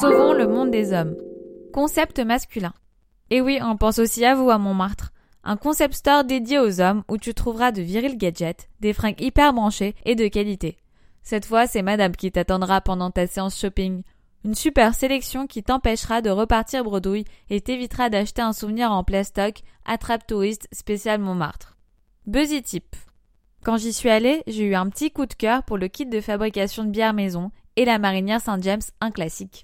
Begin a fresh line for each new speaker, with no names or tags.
Sauvons le monde des hommes. Concept masculin. Et oui, on pense aussi à vous à Montmartre. Un concept store dédié aux hommes où tu trouveras de virils gadgets, des fringues hyper branchées et de qualité. Cette fois, c'est madame qui t'attendra pendant ta séance shopping. Une super sélection qui t'empêchera de repartir bredouille et t'évitera d'acheter un souvenir en plastoc attrape touriste spécial Montmartre. Buzzy Tip. Quand j'y suis allée, j'ai eu un petit coup de cœur pour le kit de fabrication de bière maison et la marinière Saint-James, un classique.